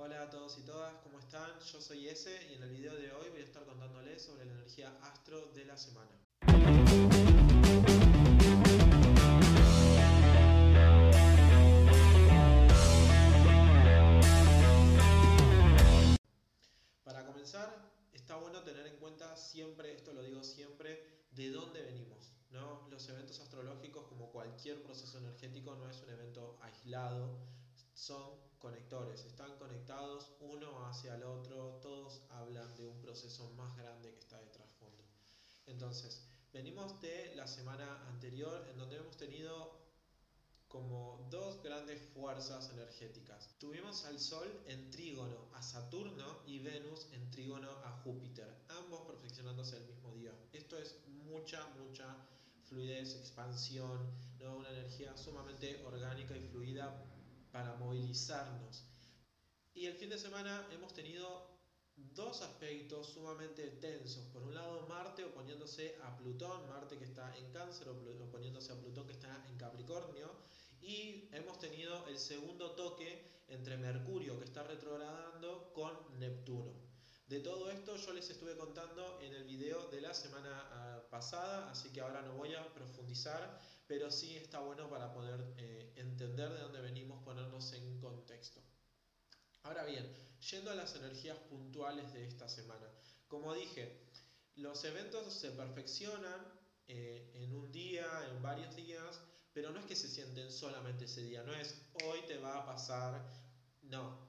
Hola a todos y todas, ¿cómo están? Yo soy Ese y en el video de hoy voy a estar contándoles sobre la energía astro de la semana. Para comenzar, está bueno tener en cuenta siempre, esto lo digo siempre, de dónde venimos. ¿no? Los eventos astrológicos, como cualquier proceso energético, no es un evento aislado, son conectores, están conectados uno hacia el otro, todos hablan de un proceso más grande que está de trasfondo. Entonces, venimos de la semana anterior en donde hemos tenido como dos grandes fuerzas energéticas. Tuvimos al Sol en trígono a Saturno y Venus en trígono a Júpiter, ambos perfeccionándose el mismo día. Esto es mucha, mucha fluidez, expansión, ¿no? una energía sumamente orgánica y fluida para movilizarnos. Y el fin de semana hemos tenido dos aspectos sumamente tensos. Por un lado, Marte oponiéndose a Plutón, Marte que está en Cáncer oponiéndose a Plutón que está en Capricornio. Y hemos tenido el segundo toque entre Mercurio que está retrogradando con Neptuno. De todo esto yo les estuve contando en el video de la semana ah, pasada, así que ahora no voy a profundizar, pero sí está bueno para poder eh, entender de dónde venimos, ponernos en contexto. Ahora bien, yendo a las energías puntuales de esta semana. Como dije, los eventos se perfeccionan eh, en un día, en varios días, pero no es que se sienten solamente ese día, no es hoy te va a pasar, no.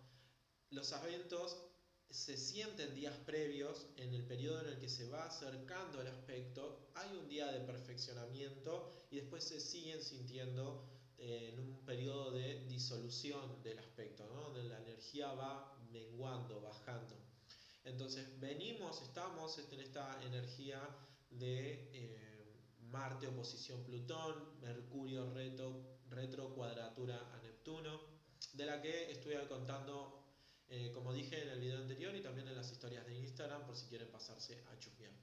Los eventos se sienten días previos, en el periodo en el que se va acercando el aspecto, hay un día de perfeccionamiento y después se siguen sintiendo en un periodo de disolución del aspecto, donde la energía va menguando, bajando. Entonces venimos, estamos en esta energía de eh, Marte oposición Plutón, Mercurio retro, retro cuadratura a Neptuno, de la que estoy contando, eh, como dije en el video anterior y también en las historias de Instagram, por si quieren pasarse a chusmear.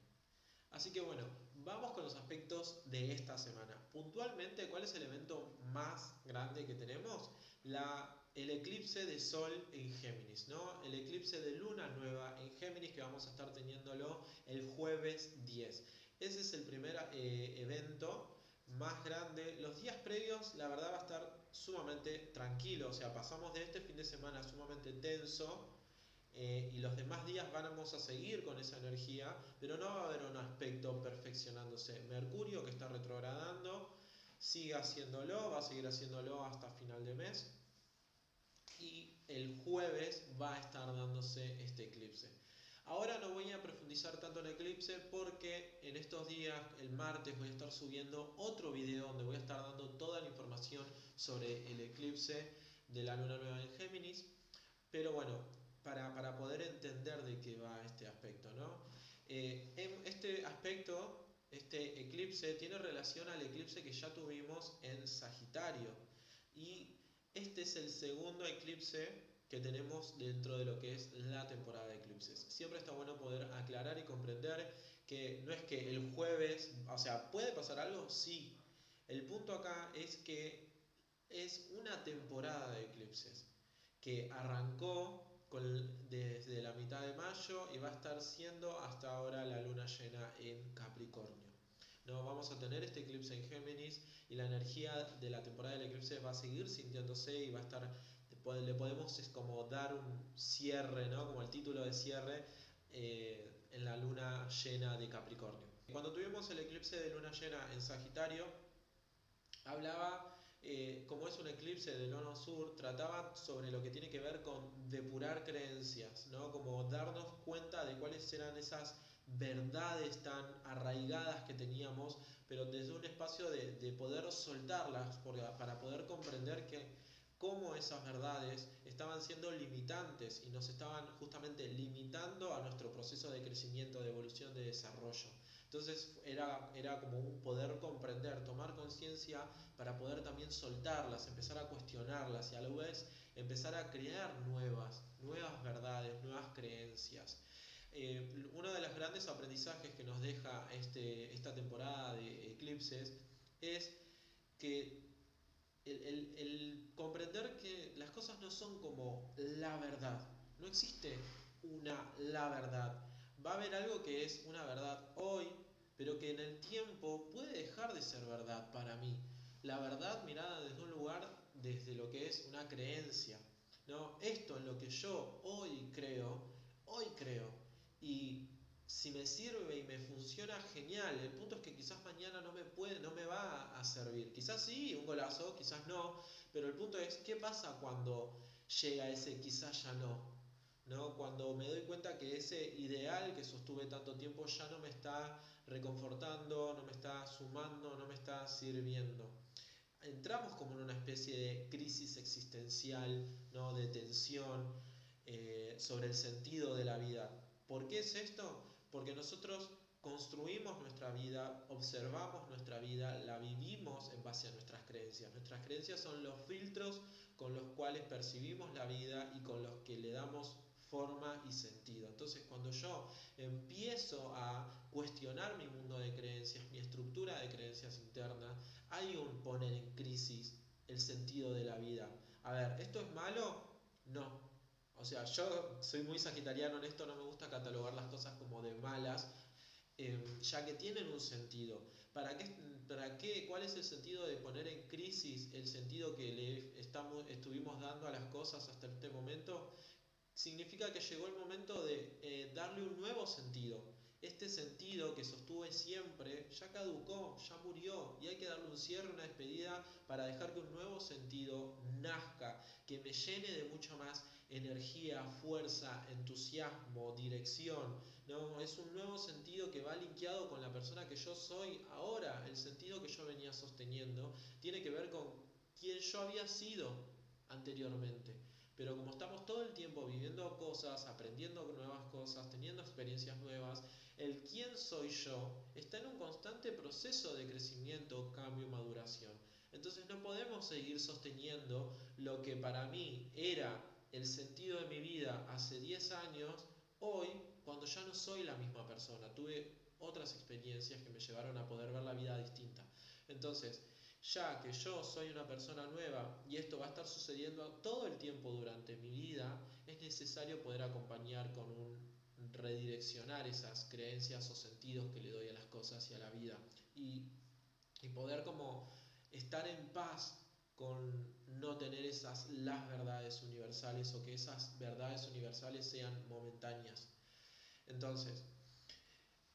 Así que bueno, vamos con los aspectos de esta semana. Puntualmente, ¿cuál es el evento más grande que tenemos? La, el eclipse de Sol en Géminis, ¿no? El eclipse de Luna nueva en Géminis que vamos a estar teniéndolo el jueves 10. Ese es el primer eh, evento más grande. Los días previos, la verdad, va a estar sumamente tranquilo. O sea, pasamos de este fin de semana sumamente tenso eh, y los demás días vamos a seguir con esa energía, pero no va a haber un aspecto perfeccionándose. Mercurio que está retrogradando, sigue haciéndolo, va a seguir haciéndolo hasta final de mes. Y el jueves va a estar dándose este eclipse. Ahora no voy a profundizar tanto en eclipse porque en estos días, el martes, voy a estar subiendo otro video donde voy a estar dando toda la información sobre el eclipse de la luna nueva en Géminis. Pero bueno, para, poder entender de qué va este aspecto. ¿no? Eh, este aspecto, este eclipse, tiene relación al eclipse que ya tuvimos en Sagitario. Y este es el segundo eclipse que tenemos dentro de lo que es la temporada de eclipses. Siempre está bueno poder aclarar y comprender que no es que el jueves, o sea, ¿puede pasar algo? Sí. El punto acá es que es una temporada de eclipses que arrancó desde la mitad de mayo y va a estar siendo hasta ahora la luna llena en Capricornio. No, vamos a tener este eclipse en Géminis y la energía de la temporada del eclipse va a seguir sintiéndose y va a estar, le podemos es como dar un cierre, ¿no? como el título de cierre eh, en la luna llena de Capricornio. Cuando tuvimos el eclipse de luna llena en Sagitario, hablaba eh, como es un eclipse del nono sur, trataba sobre lo que tiene que ver con depurar creencias, ¿no? como darnos cuenta de cuáles eran esas verdades tan arraigadas que teníamos, pero desde un espacio de, de poder soltarlas para poder comprender que cómo esas verdades estaban siendo limitantes y nos estaban justamente limitando a nuestro proceso de crecimiento, de evolución, de desarrollo. Entonces era, era como un poder comprender, tomar conciencia para poder también soltarlas, empezar a cuestionarlas y a la vez empezar a crear nuevas, nuevas verdades, nuevas creencias. Eh, uno de los grandes aprendizajes que nos deja este, esta temporada de eclipses es que el, comprender que las cosas no son como la verdad, No existe una la verdad. Va a haber algo que es una verdad hoy, pero que en el tiempo puede dejar de ser verdad para mí. La verdad mirada desde un lugar, desde lo que es una creencia. ¿no? Esto en lo que yo hoy creo, hoy creo. Y si me sirve y me funciona, genial. El punto es que quizás mañana no me puede, no me va a servir. Quizás sí, un golazo, quizás no. Pero el punto es, ¿qué pasa cuando llega ese quizás ya no? ¿No? Cuando me doy cuenta que ese ideal que sostuve tanto tiempo ya no me está reconfortando, no me está sumando, no me está sirviendo. Entramos como en una especie de crisis existencial, ¿no? de tensión eh, sobre el sentido de la vida. ¿Por qué es esto? Porque nosotros construimos nuestra vida, observamos nuestra vida, la vivimos en base a nuestras creencias. Nuestras creencias son los filtros con los cuales percibimos la vida y con los que le damos forma y sentido. Entonces cuando yo empiezo a cuestionar mi mundo de creencias, mi estructura de creencias interna, hay un poner en crisis el sentido de la vida. A ver, ¿esto es malo? No. O sea, yo soy muy sagitariano en esto, no me gusta catalogar las cosas como de malas, eh, ya que tienen un sentido. ¿Para qué, ¿Para qué? ¿Cuál es el sentido de poner en crisis el sentido que le estamos, estuvimos dando a las cosas hasta este momento? significa que llegó el momento de eh, darle un nuevo sentido. Este sentido que sostuve siempre ya caducó, ya murió y hay que darle un cierre, una despedida para dejar que un nuevo sentido nazca, que me llene de mucha más energía, fuerza, entusiasmo, dirección. No, es un nuevo sentido que va linkeado con la persona que yo soy ahora. El sentido que yo venía sosteniendo tiene que ver con quién yo había sido anteriormente. Pero como estamos todo el tiempo viviendo cosas, aprendiendo nuevas cosas, teniendo experiencias nuevas, el quién soy yo está en un constante proceso de crecimiento, cambio, maduración. Entonces no podemos seguir sosteniendo lo que para mí era el sentido de mi vida hace 10 años, hoy, cuando ya no soy la misma persona. Tuve otras experiencias que me llevaron a poder ver la vida distinta. Entonces, ya que yo soy una persona nueva y esto va a estar sucediendo todo el tiempo durante mi vida, es necesario poder acompañar con un redireccionar esas creencias o sentidos que le doy a las cosas y a la vida y, y poder como estar en paz con no tener esas las verdades universales o que esas verdades universales sean momentáneas. Entonces,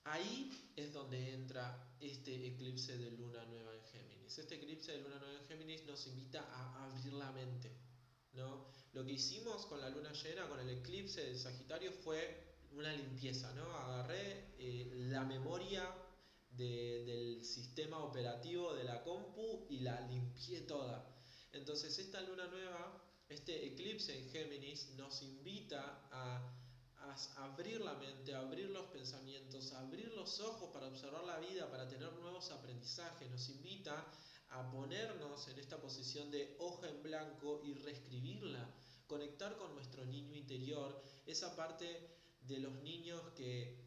ahí es donde entra este eclipse de luna nueva en Géminis este eclipse de luna nueva en Géminis nos invita a abrir la mente. ¿no? Lo que hicimos con la luna llena, con el eclipse del Sagitario, fue una limpieza. ¿no? Agarré eh, la memoria del sistema operativo de la compu y la limpié toda. Entonces esta luna nueva, este eclipse en Géminis, nos invita a abrir la mente, abrir los pensamientos, abrir los ojos para observar la vida, para tener nuevos aprendizajes. Nos invita a ponernos en esta posición de hoja en blanco y reescribirla, conectar con nuestro niño interior, esa parte de los niños que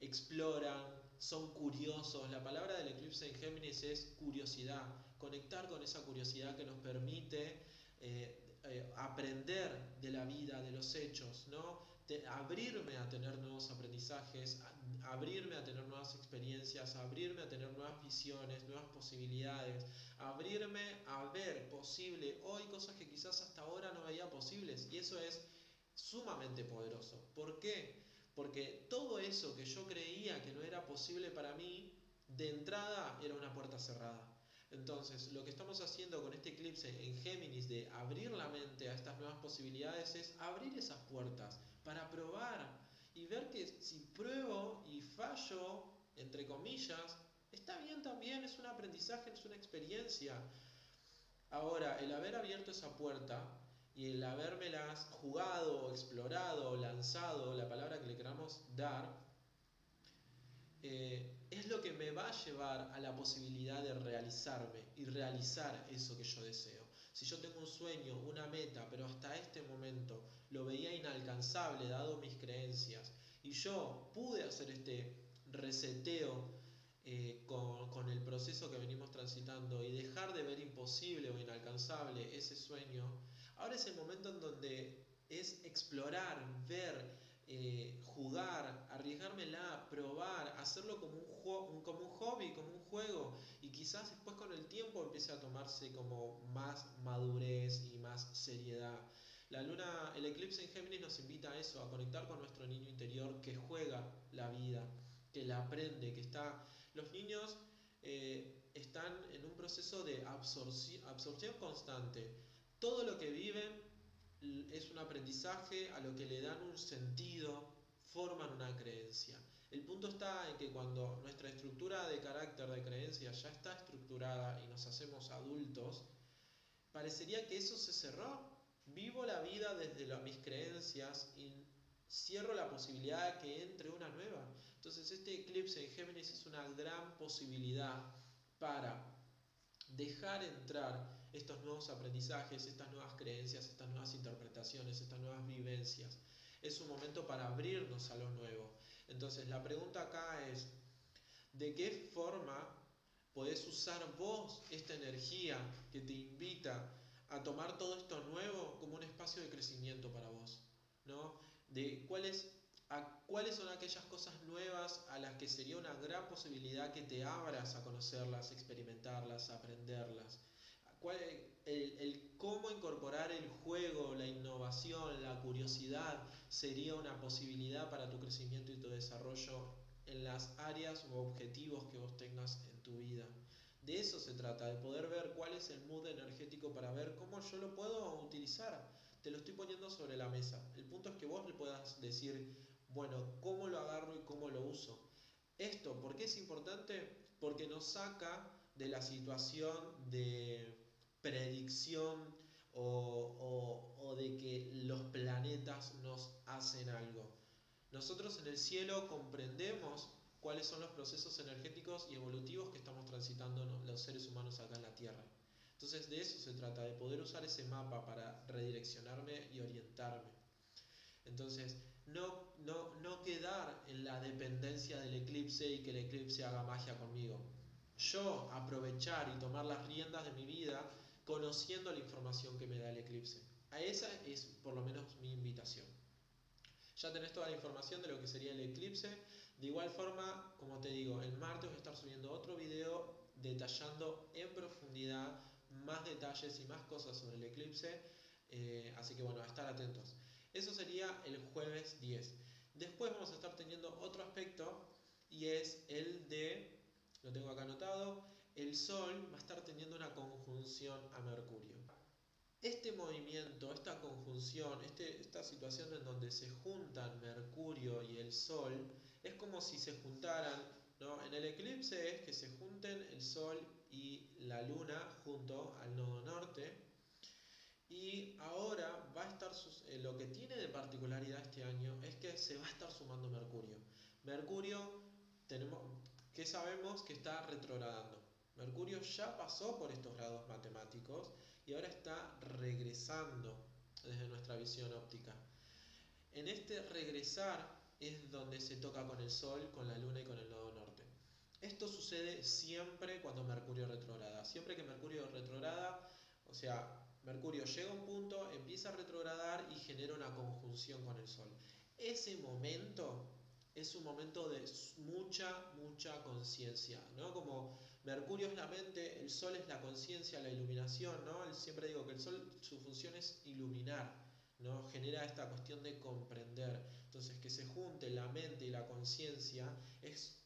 exploran, son curiosos. La palabra del eclipse en Géminis es curiosidad, conectar con esa curiosidad que nos permite eh, eh, aprender de la vida, de los hechos, ¿no? abrirme a tener nuevos aprendizajes, abrirme a tener nuevas experiencias, abrirme a tener nuevas visiones, nuevas posibilidades, abrirme a ver posible hoy cosas que quizás hasta ahora no veía posibles. Y eso es sumamente poderoso. ¿Por qué? Porque todo eso que yo creía que no era posible para mí, de entrada era una puerta cerrada. Entonces, lo que estamos haciendo con este eclipse en Géminis de abrir la mente a estas nuevas posibilidades es abrir esas puertas para probar y ver que si pruebo y fallo, entre comillas, está bien también, es un aprendizaje, es una experiencia. Ahora, el haber abierto esa puerta y el habérmelas jugado, explorado, lanzado, la palabra que le queramos dar, eh, es lo que me va a llevar a la posibilidad de realizarme y realizar eso que yo deseo. Si yo tengo un sueño, una meta, pero hasta este momento lo veía inalcanzable dado mis creencias, y yo pude hacer este reseteo eh, con, con, el proceso que venimos transitando y dejar de ver imposible o inalcanzable ese sueño, ahora es el momento en donde es explorar, ver, eh, jugar, arriesgármela, probar, hacerlo como un, como un hobby, como un juego y quizás después con el tiempo empiece a tomarse como más madurez y más seriedad. La luna, el eclipse en Géminis nos invita a eso, a conectar con nuestro niño interior que juega la vida, que la aprende, que está... Los niños eh, están en un proceso de absorción, absorción constante. Todo lo que viven es un aprendizaje a lo que le dan un sentido, forman una creencia. El punto está en que cuando nuestra estructura de carácter, de creencia, ya está estructurada y nos hacemos adultos, parecería que eso se cerró. Vivo la vida desde mis creencias y cierro la posibilidad de que entre una nueva. Entonces este eclipse en Géminis es una gran posibilidad para dejar entrar estos nuevos aprendizajes, estas nuevas creencias, estas nuevas interpretaciones, estas nuevas vivencias. Es un momento para abrirnos a lo nuevo. Entonces la pregunta acá es, ¿de qué forma podés usar vos esta energía que te invita a tomar todo esto nuevo como un espacio de crecimiento para vos? ¿no? De cuáles, a, cuáles son aquellas cosas nuevas a las que sería una gran posibilidad que te abras a conocerlas, experimentarlas, aprenderlas el, cómo incorporar el juego, la innovación, la curiosidad sería una posibilidad para tu crecimiento y tu desarrollo en las áreas o objetivos que vos tengas en tu vida. De eso se trata, de poder ver cuál es el mood energético para ver cómo yo lo puedo utilizar. Te lo estoy poniendo sobre la mesa. El punto es que vos le puedas decir, bueno, ¿cómo lo agarro y cómo lo uso? Esto, ¿por qué es importante? Porque nos saca de la situación de predicción o, de que los planetas nos hacen algo. Nosotros en el cielo comprendemos cuáles son los procesos energéticos y evolutivos que estamos transitando los seres humanos acá en la Tierra. Entonces de eso se trata, de poder usar ese mapa para redireccionarme y orientarme. Entonces, no, no, no quedar en la dependencia del eclipse y que el eclipse haga magia conmigo. Yo aprovechar y tomar las riendas de mi vida conociendo la información que me da el eclipse. A esa es por lo menos mi invitación. Ya tenés toda la información de lo que sería el eclipse. De igual forma, como te digo, el martes voy a estar subiendo otro video detallando en profundidad más detalles y más cosas sobre el eclipse. Eh, así que bueno, a estar atentos. Eso sería el jueves 10. Después vamos a estar teniendo otro aspecto y es el de, lo tengo acá anotado, el Sol va a estar teniendo una conjunción a Mercurio. Este movimiento, esta conjunción, este, esta situación en donde se juntan Mercurio y el Sol, es como si se juntaran, ¿no? En el eclipse es que se junten el Sol y la Luna junto al nodo norte. Y ahora va a estar, eh, lo que tiene de particularidad este año es que se va a estar sumando Mercurio. Mercurio, tenemos, que sabemos que está retrogradando. Mercurio ya pasó por estos grados matemáticos y ahora está regresando desde nuestra visión óptica. En este regresar es donde se toca con el Sol, con la Luna y con el nodo norte. Esto sucede siempre cuando Mercurio retrograda. Siempre que Mercurio retrograda, o sea, Mercurio llega a un punto, empieza a retrogradar y genera una conjunción con el Sol. Ese momento es un momento de mucha, mucha conciencia, ¿no? Como Mercurio es la mente, el Sol es la conciencia, la iluminación, ¿no? Siempre digo que el Sol, su función es iluminar, ¿no? Genera esta cuestión de comprender. Entonces, que se junte la mente y la conciencia es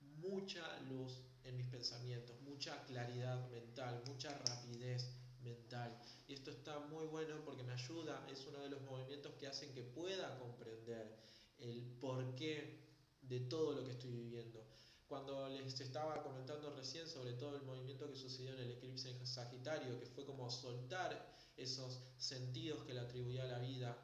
mucha luz en mis pensamientos, mucha claridad mental, mucha rapidez mental. Y esto está muy bueno porque me ayuda, es uno de los movimientos que hacen que pueda comprender el porqué de todo lo que estoy viviendo. Cuando les estaba comentando recién sobre todo el movimiento que sucedió en el eclipse en Sagitario, que fue como soltar esos sentidos que le atribuía a la vida,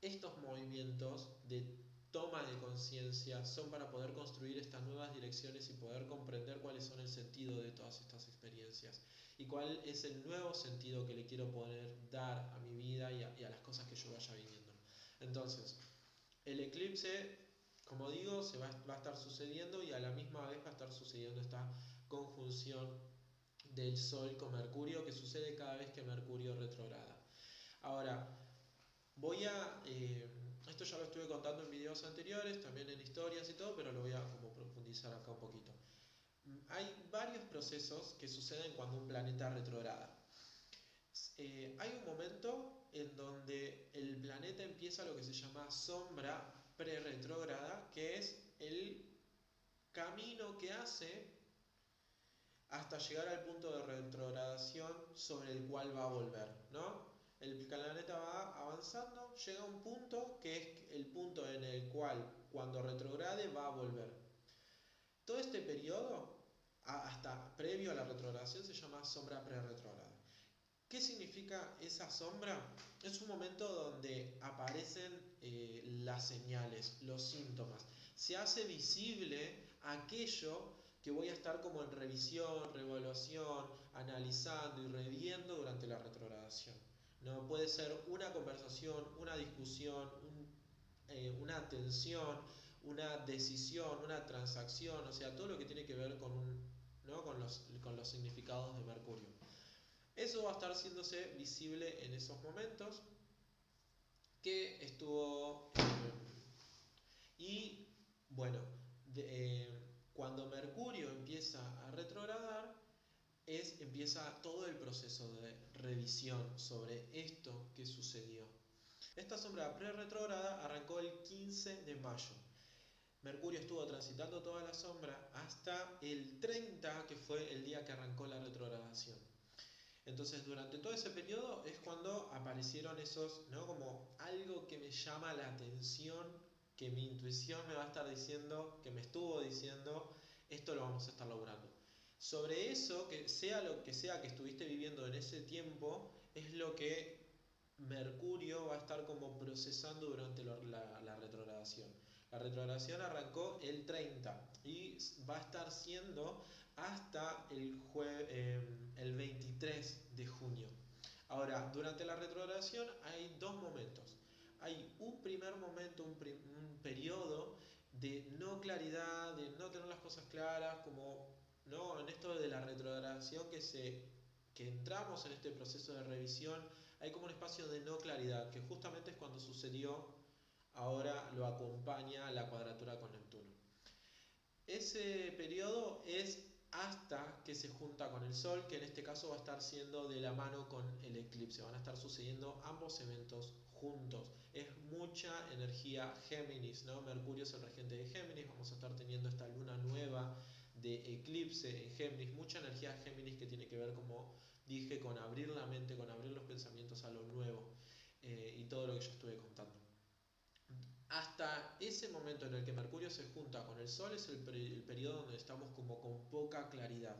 estos movimientos de toma de conciencia son para poder construir estas nuevas direcciones y poder comprender cuáles son el sentido de todas estas experiencias y cuál es el nuevo sentido que le quiero poder dar a mi vida y a, y a las cosas que yo vaya viviendo. Entonces, el eclipse como digo, se va, a estar sucediendo y a la misma vez va a estar sucediendo esta conjunción del Sol con Mercurio que sucede cada vez que Mercurio retrograda. Ahora, Voy a, eh, esto ya lo estuve contando en videos anteriores, también en historias y todo, pero lo voy a profundizar acá un poquito. Hay varios procesos que suceden cuando un planeta retrograda. Eh, hay un momento en donde el planeta empieza lo que se llama sombra pre-retrógrada, que es el camino que hace hasta llegar al punto de retrogradación sobre el cual va a volver, ¿no? El planeta va avanzando, llega a un punto que es el punto en el cual cuando retrograde va a volver. Todo este periodo, hasta previo a la retrogradación, se llama sombra pre-retrograda. ¿Qué significa esa sombra? Es un momento donde aparecen eh, las señales, los síntomas. Se hace visible aquello que voy a estar como en revisión, revaluación, analizando y reviendo durante la retrogradación. ¿no? Puede ser una conversación, una discusión, eh, una atención, una decisión, una transacción, o sea, todo lo que tiene que ver con, con, los, con los significados de Mercurio. Eso va a estar haciéndose visible en esos momentos que estuvo... y bueno, eh, cuando Mercurio empieza a retrogradar, es, empieza todo el proceso de revisión sobre esto que sucedió. Esta sombra pre-retrograda arrancó el 15 de mayo. Mercurio estuvo transitando toda la sombra hasta el 30, que fue el día que arrancó la retrogradación. Entonces, durante todo ese periodo es cuando aparecieron esos, ¿no? Como algo que me llama la atención que mi intuición me va a estar diciendo, que me estuvo diciendo, esto lo vamos a estar logrando. Sobre eso, que sea lo que sea que estuviste viviendo en ese tiempo, es lo que Mercurio va a estar como procesando durante la, la retrogradación. La retrogradación arrancó el 30 y va a estar siendo hasta el, eh, el 23 de junio. Ahora, durante la retrogradación hay dos momentos hay un primer momento, un, periodo de no claridad, de no tener las cosas claras, como ¿no? en esto de la retrogradación que, se, que entramos en este proceso de revisión, hay como un espacio de no claridad, que justamente es cuando sucedió, ahora lo acompaña la cuadratura con Neptuno. Ese periodo es hasta que se junta con el Sol, que en este caso va a estar siendo de la mano con el eclipse. Van a estar sucediendo ambos eventos juntos. Es mucha energía Géminis, ¿no? Mercurio es el regente de Géminis, vamos a estar teniendo esta luna nueva de eclipse en Géminis, mucha energía Géminis que tiene que ver, como dije, con abrir la mente, con abrir los pensamientos a lo nuevo eh, y todo lo que yo estuve contando. Hasta ese momento en el que Mercurio se junta con el Sol es el, el periodo donde estamos como con poca claridad.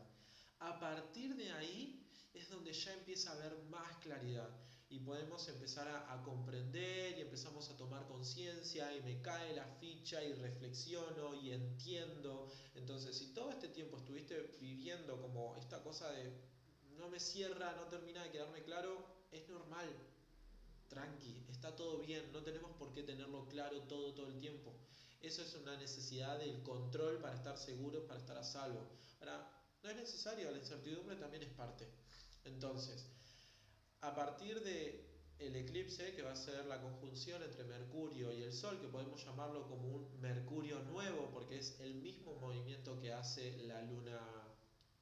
A partir de ahí es donde ya empieza a haber más claridad y podemos empezar a, comprender y empezamos a tomar conciencia y me cae la ficha y reflexiono y entiendo. Entonces, si todo este tiempo estuviste viviendo como esta cosa de no me cierra, no termina de quedarme claro, es normal. Tranqui, está todo bien, no tenemos por qué tenerlo claro todo, todo el tiempo. Eso es una necesidad del control para estar seguros, para estar a salvo. Ahora, no es necesario, la incertidumbre también es parte. Entonces, a partir de el eclipse, que va a ser la conjunción entre Mercurio y el Sol, que podemos llamarlo como un Mercurio nuevo, porque es el mismo movimiento que hace la luna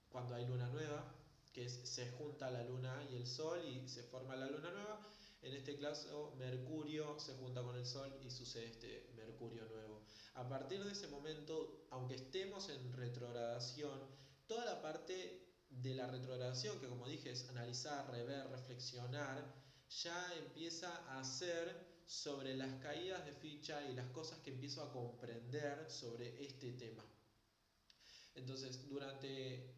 cuando hay luna nueva, que es, se junta la luna y el Sol y se forma la luna nueva. En este caso, Mercurio se junta con el Sol y sucede este Mercurio nuevo. A partir de ese momento, aunque estemos en retrogradación, toda la parte de la retrogradación, que como dije es analizar, rever, reflexionar, ya empieza a ser sobre las caídas de ficha y las cosas que empiezo a comprender sobre este tema. Entonces, durante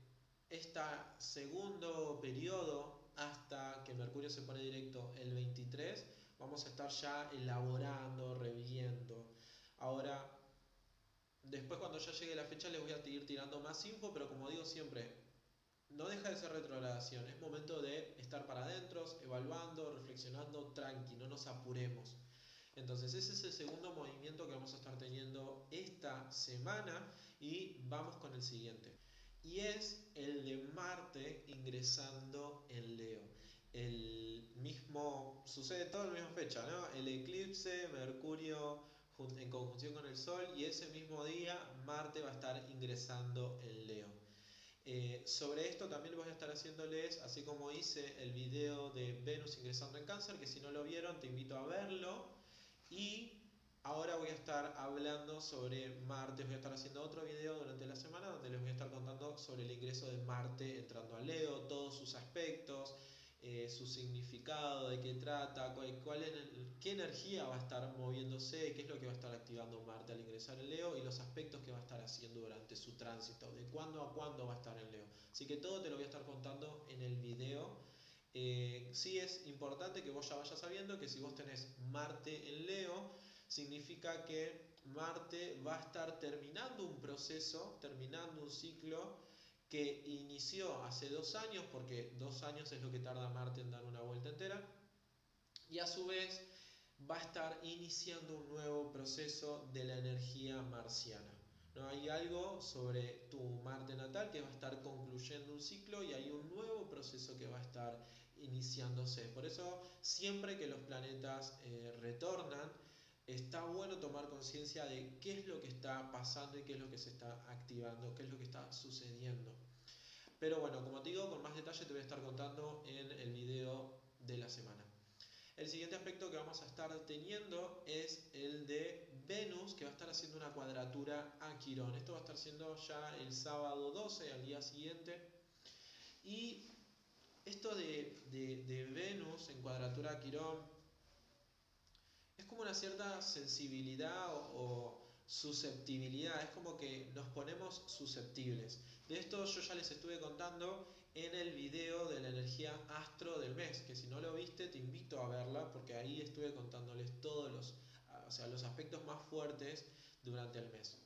este segundo periodo, hasta que Mercurio se pone directo el 23, vamos a estar ya elaborando, reviendo. Ahora, después cuando ya llegue la fecha les voy a ir tirando más info, pero como digo siempre, no deja de ser retrogradación, es momento de estar para adentro, evaluando, reflexionando, tranqui, no nos apuremos. Entonces ese es el segundo movimiento que vamos a estar teniendo esta semana y vamos con el siguiente. Y es el de Marte ingresando en Leo. el mismo, sucede todo en la misma fecha, ¿no? El eclipse, Mercurio en conjunción con el Sol y ese mismo día Marte va a estar ingresando en Leo. Eh, sobre esto también voy a estar haciéndoles, así como hice el video de Venus ingresando en cáncer, que si no lo vieron te invito a verlo. Y ahora voy a estar hablando sobre Marte, voy a estar haciendo otro video durante la semana donde les voy a estar contando sobre el ingreso de Marte entrando a Leo, todos sus aspectos, eh, su significado, de qué trata, cuál, qué energía va a estar moviéndose, qué es lo que va a estar activando Marte al ingresar en Leo y los aspectos que va a estar haciendo durante su tránsito, de cuándo a cuándo va a estar en Leo. Así que todo te lo voy a estar contando en el video. Eh, sí es importante que vos ya vayas sabiendo que si vos tenés Marte en Leo, significa que Marte va a estar terminando un proceso, terminando un ciclo que inició hace dos años, porque dos años es lo que tarda Marte en dar una vuelta entera, y a su vez va a estar iniciando un nuevo proceso de la energía marciana. ¿no? Hay algo sobre tu Marte natal que va a estar concluyendo un ciclo y hay un nuevo proceso que va a estar iniciándose. Por eso siempre que los planetas eh, retornan, está bueno tomar conciencia de qué es lo que está pasando y qué es lo que se está activando, qué es lo que está sucediendo. Pero bueno, como te digo, con más detalle te voy a estar contando en el video de la semana. El siguiente aspecto que vamos a estar teniendo es el de Venus, que va a estar haciendo una cuadratura a Quirón. Esto va a estar siendo ya el sábado 12, al día siguiente. Y esto de, de Venus en cuadratura a Quirón es como una cierta sensibilidad o, susceptibilidad, es como que nos ponemos susceptibles. De esto yo ya les estuve contando en el video de la energía astro del mes, que si no lo viste te invito a verla porque ahí estuve contándoles todos los, o sea, los aspectos más fuertes durante el mes.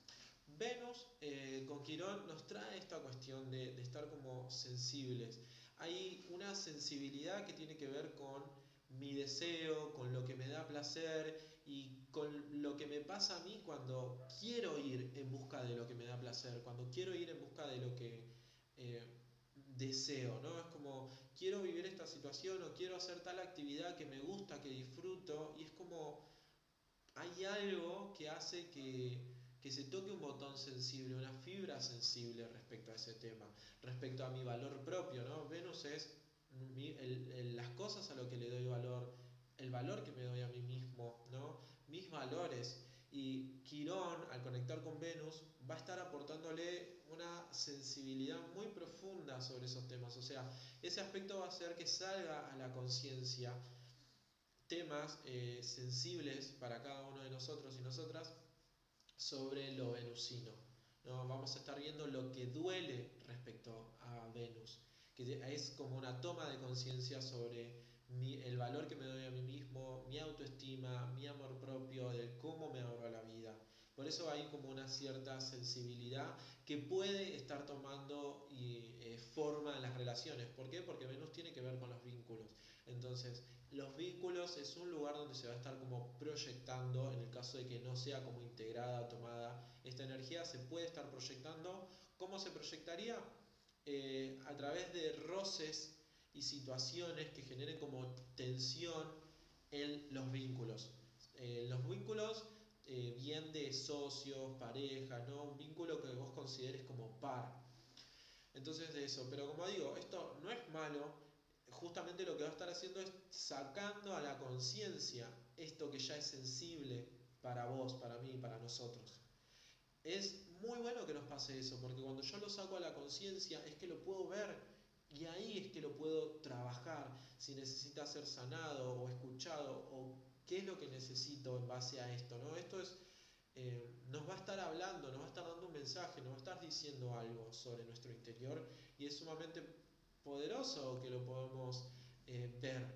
Venus eh, con Quirón nos trae esta cuestión de, de estar como sensibles. Hay una sensibilidad que tiene que ver con mi deseo, con lo que me da placer y con lo que me pasa a mí cuando quiero ir en busca de lo que me da placer, cuando quiero ir en busca de lo que eh, deseo, ¿no? Es como quiero vivir esta situación o quiero hacer tal actividad que me gusta, que disfruto y es como hay algo que hace que, que se toque un botón sensible, una fibra sensible respecto a ese tema, respecto a mi valor propio, ¿no? Venus es las cosas a lo que le doy valor, el valor que me doy a mí mismo, ¿no? mis valores. Y Quirón, al conectar con Venus, va a estar aportándole una sensibilidad muy profunda sobre esos temas. O sea, ese aspecto va a hacer que salga a la conciencia temas eh, sensibles para cada uno de nosotros y nosotras sobre lo venusino. ¿no? Vamos a estar viendo lo que duele respecto a Venus que es como una toma de conciencia sobre el valor que me doy a mí mismo, mi autoestima, mi amor propio, de cómo me ahorro la vida. Por eso hay como una cierta sensibilidad que puede estar tomando y, eh, forma en las relaciones. ¿Por qué? Porque Venus tiene que ver con los vínculos. Entonces, los vínculos es un lugar donde se va a estar como proyectando, en el caso de que no sea como integrada, tomada esta energía, se puede estar proyectando. ¿Cómo se proyectaría? Eh, a través de roces y situaciones que generen como tensión en los vínculos. Eh, los vínculos, eh, bien de socios, parejas, ¿no? un vínculo que vos consideres como par. Entonces de eso, pero como digo, esto no es malo, justamente lo que va a estar haciendo es sacando a la conciencia esto que ya es sensible para vos, para mí, para nosotros. Es muy bueno que nos pase eso, porque cuando yo lo saco a la conciencia es que lo puedo ver y ahí es que lo puedo trabajar, si necesita ser sanado o escuchado o qué es lo que necesito en base a esto. ¿no? Esto es, eh, nos va a estar hablando, nos va a estar dando un mensaje, nos va a estar diciendo algo sobre nuestro interior y es sumamente poderoso que lo podemos eh, ver.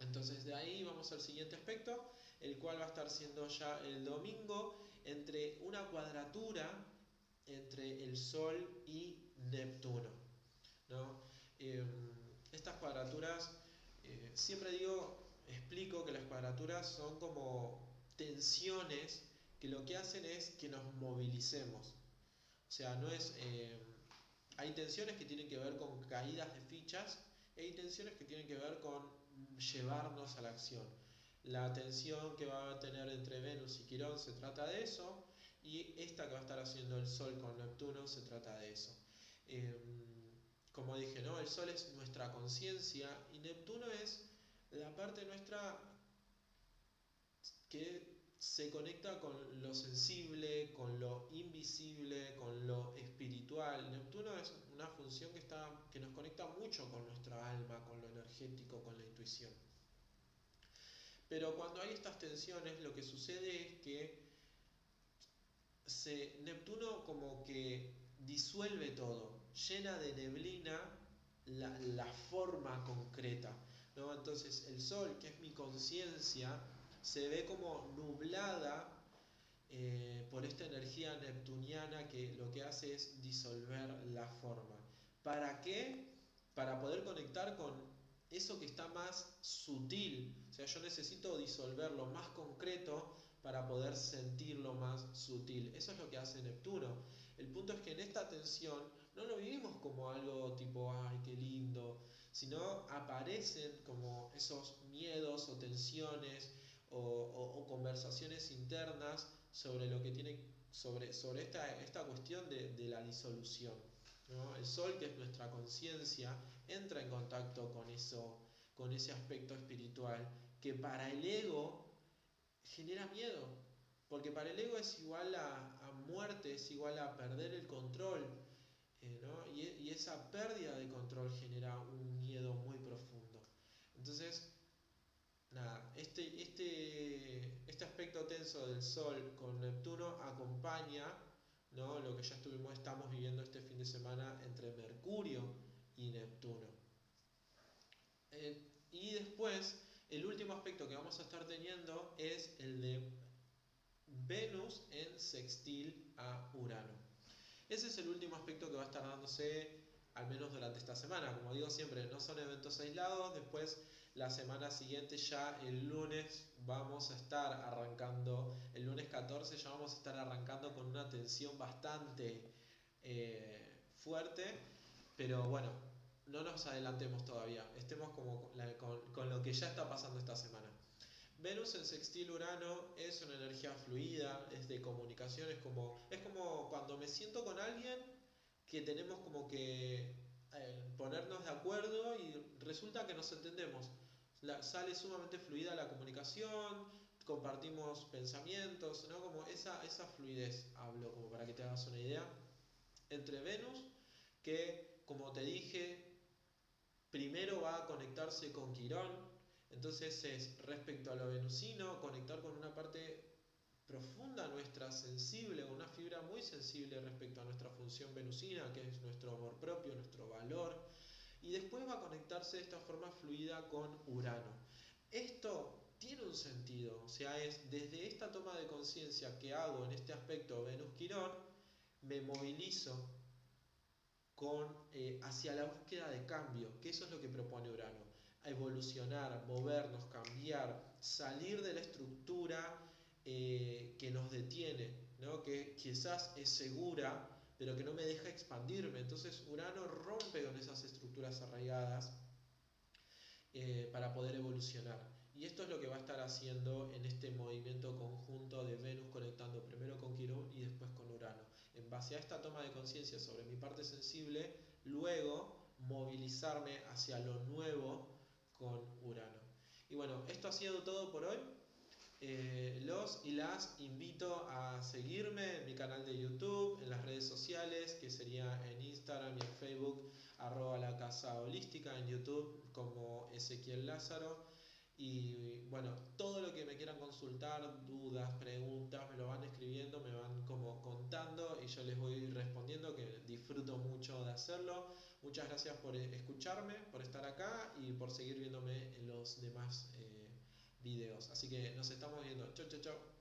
Entonces de ahí vamos al siguiente aspecto, el cual va a estar siendo ya el domingo entre una cuadratura entre el Sol y Neptuno. Em, estas cuadraturas, eh, siempre digo, explico que las cuadraturas son como tensiones que lo que hacen es que nos movilicemos. O sea, no es... Em, hay tensiones que tienen que ver con caídas de fichas e intenciones que tienen que ver con llevarnos a la acción. La tensión que va a tener entre Venus y Quirón se trata de eso, y esta que va a estar haciendo el Sol con Neptuno se trata de eso. Em, como dije, ¿no? El Sol es nuestra conciencia y Neptuno es la parte nuestra que se conecta con lo sensible, con lo invisible, con lo espiritual. Neptuno es una función que, está, que nos conecta mucho con nuestra alma, con lo energético, con la intuición. Pero cuando hay estas tensiones, lo que sucede es que se, Neptuno como que disuelve todo, llena de neblina la, la forma concreta. ¿no? Entonces el sol, que es mi conciencia, se ve como nublada eh, por esta energía neptuniana que lo que hace es disolver la forma. ¿Para qué? Para poder conectar con eso que está más sutil. O sea, yo necesito disolver lo más concreto para poder sentir lo más sutil. Eso es lo que hace Neptuno. El punto es que en esta tensión no lo vivimos como algo tipo, ay, qué lindo, sino aparecen como esos miedos o tensiones o, conversaciones internas sobre lo que tiene, sobre, sobre esta, esta cuestión de, de la disolución. El sol, que es nuestra conciencia, entra en contacto con eso, con ese aspecto espiritual, que para el ego genera miedo, porque para el ego es igual a, a muerte, es igual a perder el control, eh, ¿no? y, y esa pérdida de control genera un miedo muy profundo. Entonces, nada, este, este, este aspecto tenso del Sol con Neptuno acompaña ¿no? lo que ya estuvimos, estamos viviendo este fin de semana entre Mercurio y Neptuno. Eh, y después, el último aspecto que vamos a estar teniendo es el de Venus en sextil a Urano. Ese es el último aspecto que va a estar dándose al menos durante esta semana. Como digo siempre, no son eventos aislados, después la semana siguiente ya el lunes vamos a estar arrancando, el lunes 14 ya vamos a estar arrancando con una tensión bastante eh, fuerte, pero bueno, no nos adelantemos todavía, estemos como con, lo que ya está pasando esta semana. Venus en sextil Urano es una energía fluida, es de comunicación, es como, es como cuando me siento con alguien que tenemos como que eh, ponernos de acuerdo y resulta que nos entendemos sale sumamente fluida la comunicación, compartimos pensamientos, ¿no? Como esa, esa fluidez, hablo como para que te hagas una idea, entre Venus, que como te dije, primero va a conectarse con Quirón, entonces es respecto a lo venusino, conectar con una parte profunda nuestra, sensible, una fibra muy sensible respecto a nuestra función venusina, que es nuestro amor propio, nuestro valor, y después va a conectarse de esta forma fluida con Urano. Esto tiene un sentido, o sea, es desde esta toma de conciencia que hago en este aspecto Venus-Quirón, me movilizo con, eh, hacia la búsqueda de cambio, que eso es lo que propone Urano, a evolucionar, movernos, cambiar, salir de la estructura eh, que nos detiene, ¿no? que quizás es segura, pero que no me deja expandirme. Entonces Urano rompe con esas estructuras arraigadas eh, para poder evolucionar. Y esto es lo que va a estar haciendo en este movimiento conjunto de Venus conectando primero con Quirón y después con Urano. En base a esta toma de conciencia sobre mi parte sensible, luego movilizarme hacia lo nuevo con Urano. Y bueno, esto ha sido todo por hoy. Eh, los y las invito a seguirme en mi canal de YouTube, en las redes sociales, que sería en Instagram y en Facebook, arroba la casa holística, en YouTube como Ezequiel Lázaro. Y bueno, todo lo que me quieran consultar, dudas, preguntas, me lo van escribiendo, me van como contando y yo les voy respondiendo, que disfruto mucho de hacerlo. Muchas gracias por escucharme, por estar acá y por seguir viéndome en los demás. Eh, videos. Así que nos estamos viendo. Chau, chau, chau.